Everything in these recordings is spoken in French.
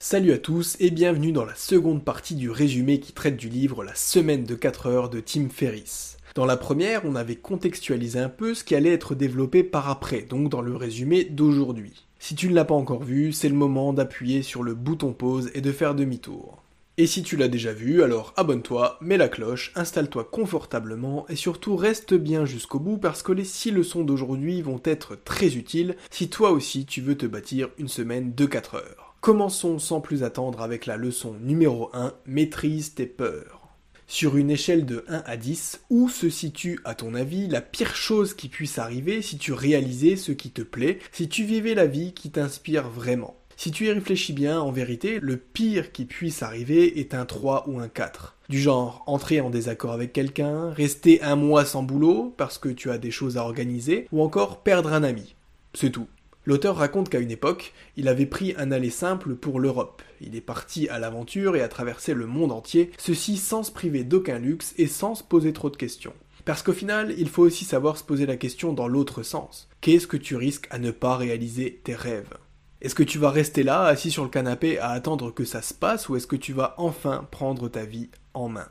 Salut à tous et bienvenue dans la seconde partie du résumé qui traite du livre La semaine de 4 heures de Tim Ferriss. Dans la première, on avait contextualisé un peu ce qui allait être développé par après, donc dans le résumé d'aujourd'hui. Si tu ne l'as pas encore vu, c'est le moment d'appuyer sur le bouton pause et de faire demi-tour. Et si tu l'as déjà vu, alors abonne-toi, mets la cloche, installe-toi confortablement et surtout reste bien jusqu'au bout parce que les 6 leçons d'aujourd'hui vont être très utiles si toi aussi tu veux te bâtir une semaine de 4 heures. Commençons sans plus attendre avec la leçon numéro 1, maîtrise tes peurs. Sur une échelle de 1 à 10, où se situe à ton avis la pire chose qui puisse arriver si tu réalisais ce qui te plaît, si tu vivais la vie qui t'inspire vraiment? Si tu y réfléchis bien, en vérité, le pire qui puisse arriver est un 3 ou un 4. Du genre entrer en désaccord avec quelqu'un, rester un mois sans boulot parce que tu as des choses à organiser, ou encore perdre un ami. C'est tout. L'auteur raconte qu'à une époque, il avait pris un aller simple pour l'Europe. Il est parti à l'aventure et a traversé le monde entier, ceci sans se priver d'aucun luxe et sans se poser trop de questions. Parce qu'au final, il faut aussi savoir se poser la question dans l'autre sens. Qu'est-ce que tu risques à ne pas réaliser tes rêves? Est-ce que tu vas rester là, assis sur le canapé, à attendre que ça se passe, ou est-ce que tu vas enfin prendre ta vie en main?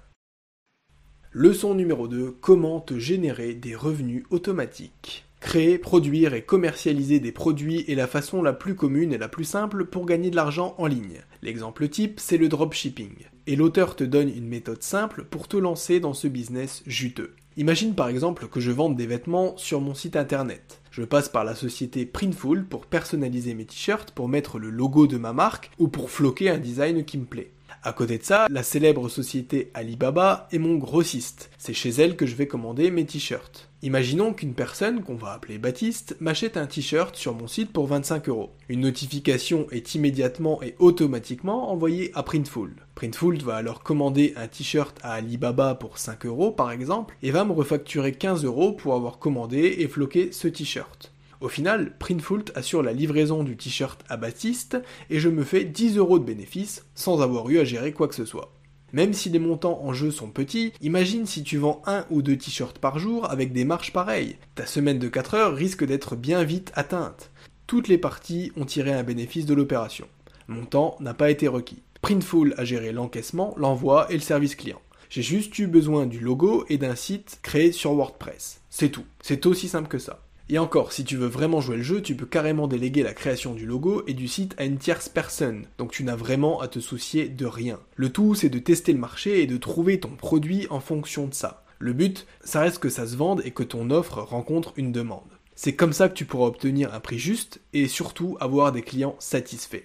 Leçon numéro 2. Comment te générer des revenus automatiques? Créer, produire et commercialiser des produits est la façon la plus commune et la plus simple pour gagner de l'argent en ligne. L'exemple type, c'est le dropshipping. Et l'auteur te donne une méthode simple pour te lancer dans ce business juteux. Imagine par exemple que je vende des vêtements sur mon site internet. Je passe par la société Printful pour personnaliser mes t-shirts, pour mettre le logo de ma marque ou pour floquer un design qui me plaît. À côté de ça, la célèbre société Alibaba est mon grossiste. C'est chez elle que je vais commander mes t-shirts. Imaginons qu'une personne, qu'on va appeler Baptiste, m'achète un t-shirt sur mon site pour 25 euros. Une notification est immédiatement et automatiquement envoyée à Printful. Printful va alors commander un t-shirt à Alibaba pour 5 euros par exemple, et va me refacturer 15 euros pour avoir commandé et floqué ce t-shirt. Au final, Printful assure la livraison du t-shirt à Baptiste et je me fais 10 euros de bénéfice sans avoir eu à gérer quoi que ce soit. Même si les montants en jeu sont petits, imagine si tu vends un ou deux t-shirts par jour avec des marges pareilles. Ta semaine de 4 heures risque d'être bien vite atteinte. Toutes les parties ont tiré un bénéfice de l'opération. Mon temps n'a pas été requis. Printful a géré l'encaissement, l'envoi et le service client. J'ai juste eu besoin du logo et d'un site créé sur WordPress. C'est tout. C'est aussi simple que ça. Et encore, si tu veux vraiment jouer le jeu, tu peux carrément déléguer la création du logo et du site à une tierce personne, donc tu n'as vraiment à te soucier de rien. Le tout, c'est de tester le marché et de trouver ton produit en fonction de ça. Le but, ça reste que ça se vende et que ton offre rencontre une demande. C'est comme ça que tu pourras obtenir un prix juste et surtout avoir des clients satisfaits.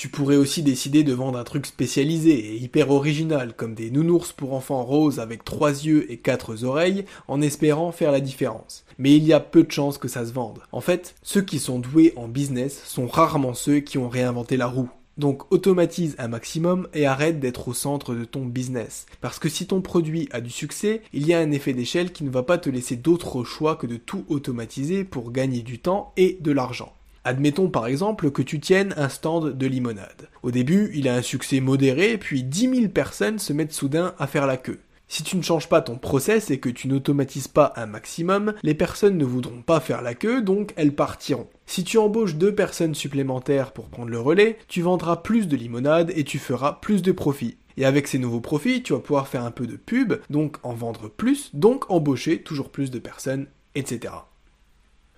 Tu pourrais aussi décider de vendre un truc spécialisé et hyper original, comme des nounours pour enfants roses avec trois yeux et quatre oreilles, en espérant faire la différence. Mais il y a peu de chances que ça se vende. En fait, ceux qui sont doués en business sont rarement ceux qui ont réinventé la roue. Donc automatise un maximum et arrête d'être au centre de ton business. Parce que si ton produit a du succès, il y a un effet d'échelle qui ne va pas te laisser d'autre choix que de tout automatiser pour gagner du temps et de l'argent. Admettons par exemple que tu tiennes un stand de limonade. Au début, il a un succès modéré, puis 10 000 personnes se mettent soudain à faire la queue. Si tu ne changes pas ton process et que tu n'automatises pas un maximum, les personnes ne voudront pas faire la queue, donc elles partiront. Si tu embauches deux personnes supplémentaires pour prendre le relais, tu vendras plus de limonade et tu feras plus de profits. Et avec ces nouveaux profits, tu vas pouvoir faire un peu de pub, donc en vendre plus, donc embaucher toujours plus de personnes, etc.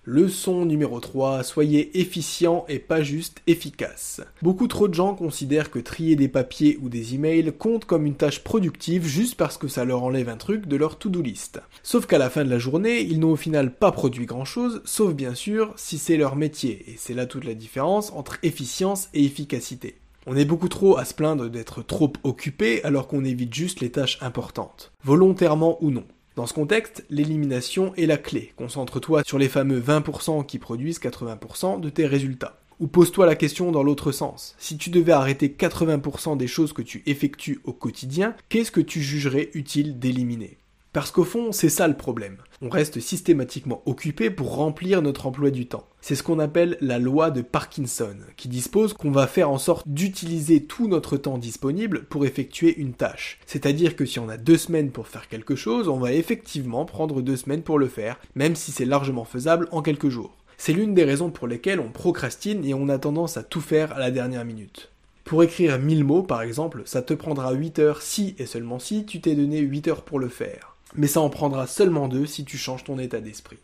Leçon numéro 3, soyez efficient et pas juste efficace. Beaucoup trop de gens considèrent que trier des papiers ou des emails compte comme une tâche productive juste parce que ça leur enlève un truc de leur to-do list. Sauf qu'à la fin de la journée, ils n'ont au final pas produit grand chose, sauf bien sûr si c'est leur métier, et c'est là toute la différence entre efficience et efficacité. On est beaucoup trop à se plaindre d'être trop occupé alors qu'on évite juste les tâches importantes, volontairement ou non. Dans ce contexte, l'élimination est la clé. Concentre-toi sur les fameux 20% qui produisent 80% de tes résultats. Ou pose-toi la question dans l'autre sens. Si tu devais arrêter 80% des choses que tu effectues au quotidien, qu'est-ce que tu jugerais utile d'éliminer? Parce qu'au fond, c'est ça le problème. On reste systématiquement occupé pour remplir notre emploi du temps. C'est ce qu'on appelle la loi de Parkinson, qui dispose qu'on va faire en sorte d'utiliser tout notre temps disponible pour effectuer une tâche. C'est-à-dire que si on a deux semaines pour faire quelque chose, on va effectivement prendre deux semaines pour le faire, même si c'est largement faisable en quelques jours. C'est l'une des raisons pour lesquelles on procrastine et on a tendance à tout faire à la dernière minute. Pour écrire 1000 mots, par exemple, ça te prendra 8 heures si et seulement si tu t'es donné 8 heures pour le faire mais ça en prendra seulement deux si tu changes ton état d'esprit.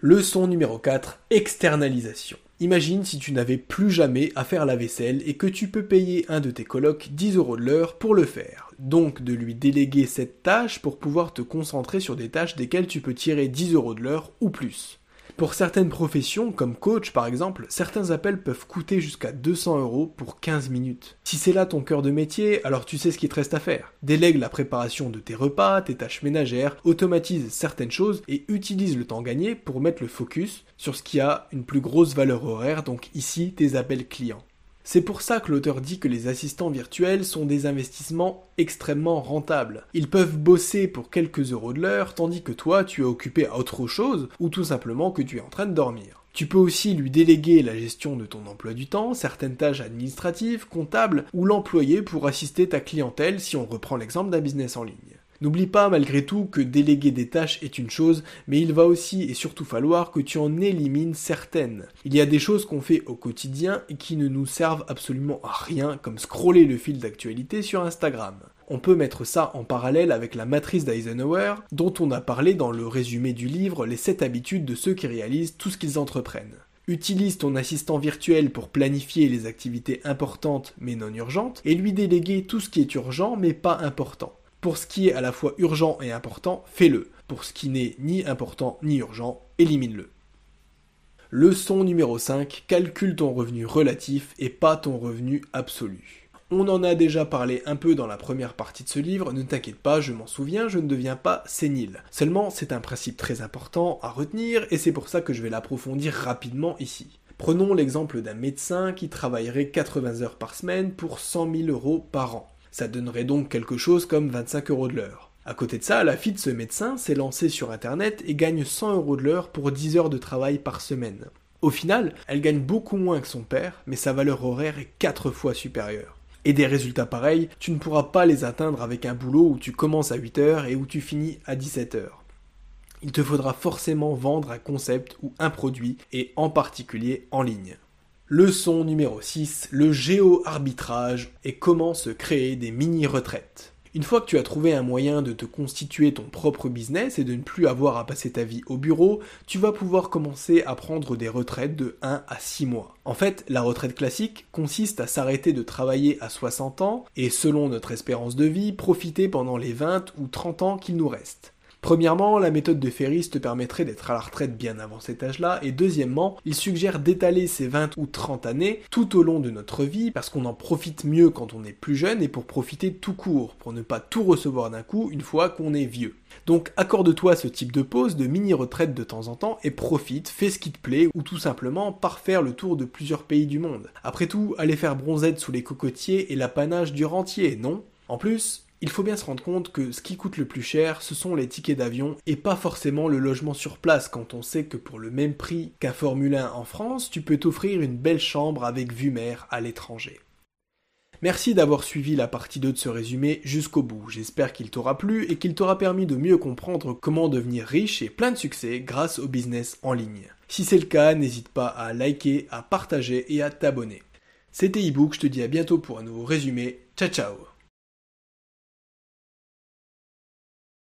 Leçon numéro 4, externalisation. Imagine si tu n'avais plus jamais à faire la vaisselle et que tu peux payer un de tes colocs 10 euros de l'heure pour le faire. Donc de lui déléguer cette tâche pour pouvoir te concentrer sur des tâches desquelles tu peux tirer 10 euros de l'heure ou plus. Pour certaines professions, comme coach par exemple, certains appels peuvent coûter jusqu'à 200 euros pour 15 minutes. Si c'est là ton cœur de métier, alors tu sais ce qu'il te reste à faire. Délègue la préparation de tes repas, tes tâches ménagères, automatise certaines choses et utilise le temps gagné pour mettre le focus sur ce qui a une plus grosse valeur horaire, donc ici tes appels clients. C'est pour ça que l'auteur dit que les assistants virtuels sont des investissements extrêmement rentables. Ils peuvent bosser pour quelques euros de l'heure, tandis que toi, tu es occupé à autre chose, ou tout simplement que tu es en train de dormir. Tu peux aussi lui déléguer la gestion de ton emploi du temps, certaines tâches administratives, comptables, ou l'employer pour assister ta clientèle si on reprend l'exemple d'un business en ligne. N'oublie pas malgré tout que déléguer des tâches est une chose, mais il va aussi et surtout falloir que tu en élimines certaines. Il y a des choses qu'on fait au quotidien et qui ne nous servent absolument à rien, comme scroller le fil d'actualité sur Instagram. On peut mettre ça en parallèle avec la matrice d'Eisenhower, dont on a parlé dans le résumé du livre Les 7 habitudes de ceux qui réalisent tout ce qu'ils entreprennent. Utilise ton assistant virtuel pour planifier les activités importantes mais non urgentes et lui déléguer tout ce qui est urgent mais pas important. Pour ce qui est à la fois urgent et important, fais-le. Pour ce qui n'est ni important ni urgent, élimine-le. Leçon numéro 5, calcule ton revenu relatif et pas ton revenu absolu. On en a déjà parlé un peu dans la première partie de ce livre, ne t'inquiète pas, je m'en souviens, je ne deviens pas sénile. Seulement, c'est un principe très important à retenir et c'est pour ça que je vais l'approfondir rapidement ici. Prenons l'exemple d'un médecin qui travaillerait 80 heures par semaine pour 100 000 euros par an. Ça donnerait donc quelque chose comme 25 euros de l'heure. À côté de ça, la fille de ce médecin s'est lancée sur internet et gagne 100 euros de l'heure pour 10 heures de travail par semaine. Au final, elle gagne beaucoup moins que son père, mais sa valeur horaire est 4 fois supérieure. Et des résultats pareils, tu ne pourras pas les atteindre avec un boulot où tu commences à 8 heures et où tu finis à 17 heures. Il te faudra forcément vendre un concept ou un produit, et en particulier en ligne. Leçon numéro 6, le géo-arbitrage et comment se créer des mini-retraites. Une fois que tu as trouvé un moyen de te constituer ton propre business et de ne plus avoir à passer ta vie au bureau, tu vas pouvoir commencer à prendre des retraites de 1 à 6 mois. En fait, la retraite classique consiste à s'arrêter de travailler à 60 ans et selon notre espérance de vie, profiter pendant les 20 ou 30 ans qu'il nous reste. Premièrement, la méthode de Ferris te permettrait d'être à la retraite bien avant cet âge-là, et deuxièmement, il suggère d'étaler ces 20 ou 30 années tout au long de notre vie, parce qu'on en profite mieux quand on est plus jeune et pour profiter tout court, pour ne pas tout recevoir d'un coup une fois qu'on est vieux. Donc accorde-toi ce type de pause, de mini-retraite de temps en temps, et profite, fais ce qui te plaît, ou tout simplement parfaire le tour de plusieurs pays du monde. Après tout, aller faire bronzette sous les cocotiers est l'apanage du rentier, non? En plus, il faut bien se rendre compte que ce qui coûte le plus cher, ce sont les tickets d'avion et pas forcément le logement sur place quand on sait que pour le même prix qu'un Formule 1 en France, tu peux t'offrir une belle chambre avec vue mer à l'étranger. Merci d'avoir suivi la partie 2 de ce résumé jusqu'au bout. J'espère qu'il t'aura plu et qu'il t'aura permis de mieux comprendre comment devenir riche et plein de succès grâce au business en ligne. Si c'est le cas, n'hésite pas à liker, à partager et à t'abonner. C'était ebook, je te dis à bientôt pour un nouveau résumé. Ciao ciao